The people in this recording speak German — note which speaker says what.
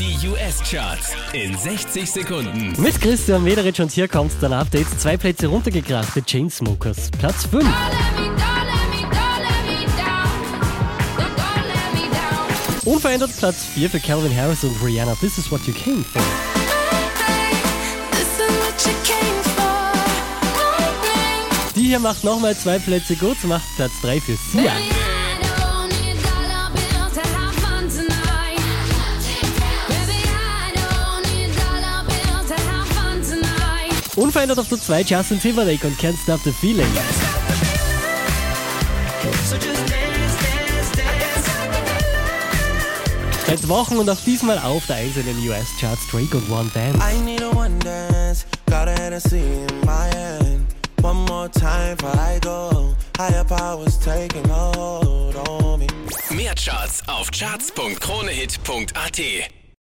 Speaker 1: Die US-Charts in 60 Sekunden.
Speaker 2: Mit Christian Mederitsch und hier kommt dann Update. Zwei Plätze runtergekracht, The Chainsmokers. Platz 5. Unverändert Platz 4 für Calvin Harris und Rihanna. This is what you came for. Die hier macht nochmal zwei Plätze gut, macht Platz 3 für Sia. Unverändert auf der 2 Justin Timberlake und Can't Stop the Feeling. Seit Wochen und auch diesmal auf der 1 in den US-Charts Drake und One Dance.
Speaker 3: I need a one dance, got a Hennessy in my hand. One more time before I go. Higher powers taking hold on me.
Speaker 1: Mehr Charts auf charts.kronehit.at.